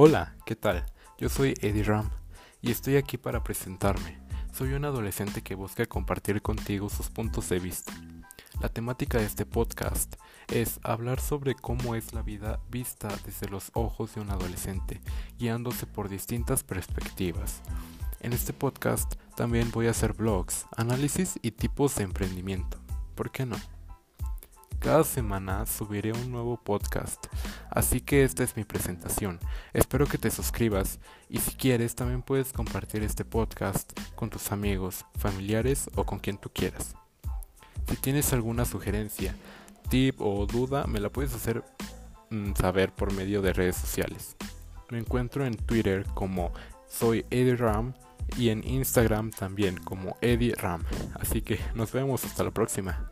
Hola, ¿qué tal? Yo soy Eddie Ram y estoy aquí para presentarme. Soy un adolescente que busca compartir contigo sus puntos de vista. La temática de este podcast es hablar sobre cómo es la vida vista desde los ojos de un adolescente, guiándose por distintas perspectivas. En este podcast también voy a hacer blogs, análisis y tipos de emprendimiento. ¿Por qué no? Cada semana subiré un nuevo podcast, así que esta es mi presentación. Espero que te suscribas y si quieres también puedes compartir este podcast con tus amigos, familiares o con quien tú quieras. Si tienes alguna sugerencia, tip o duda, me la puedes hacer mm, saber por medio de redes sociales. Me encuentro en Twitter como soy Eddie Ram y en Instagram también como Eddie Ram. Así que nos vemos hasta la próxima.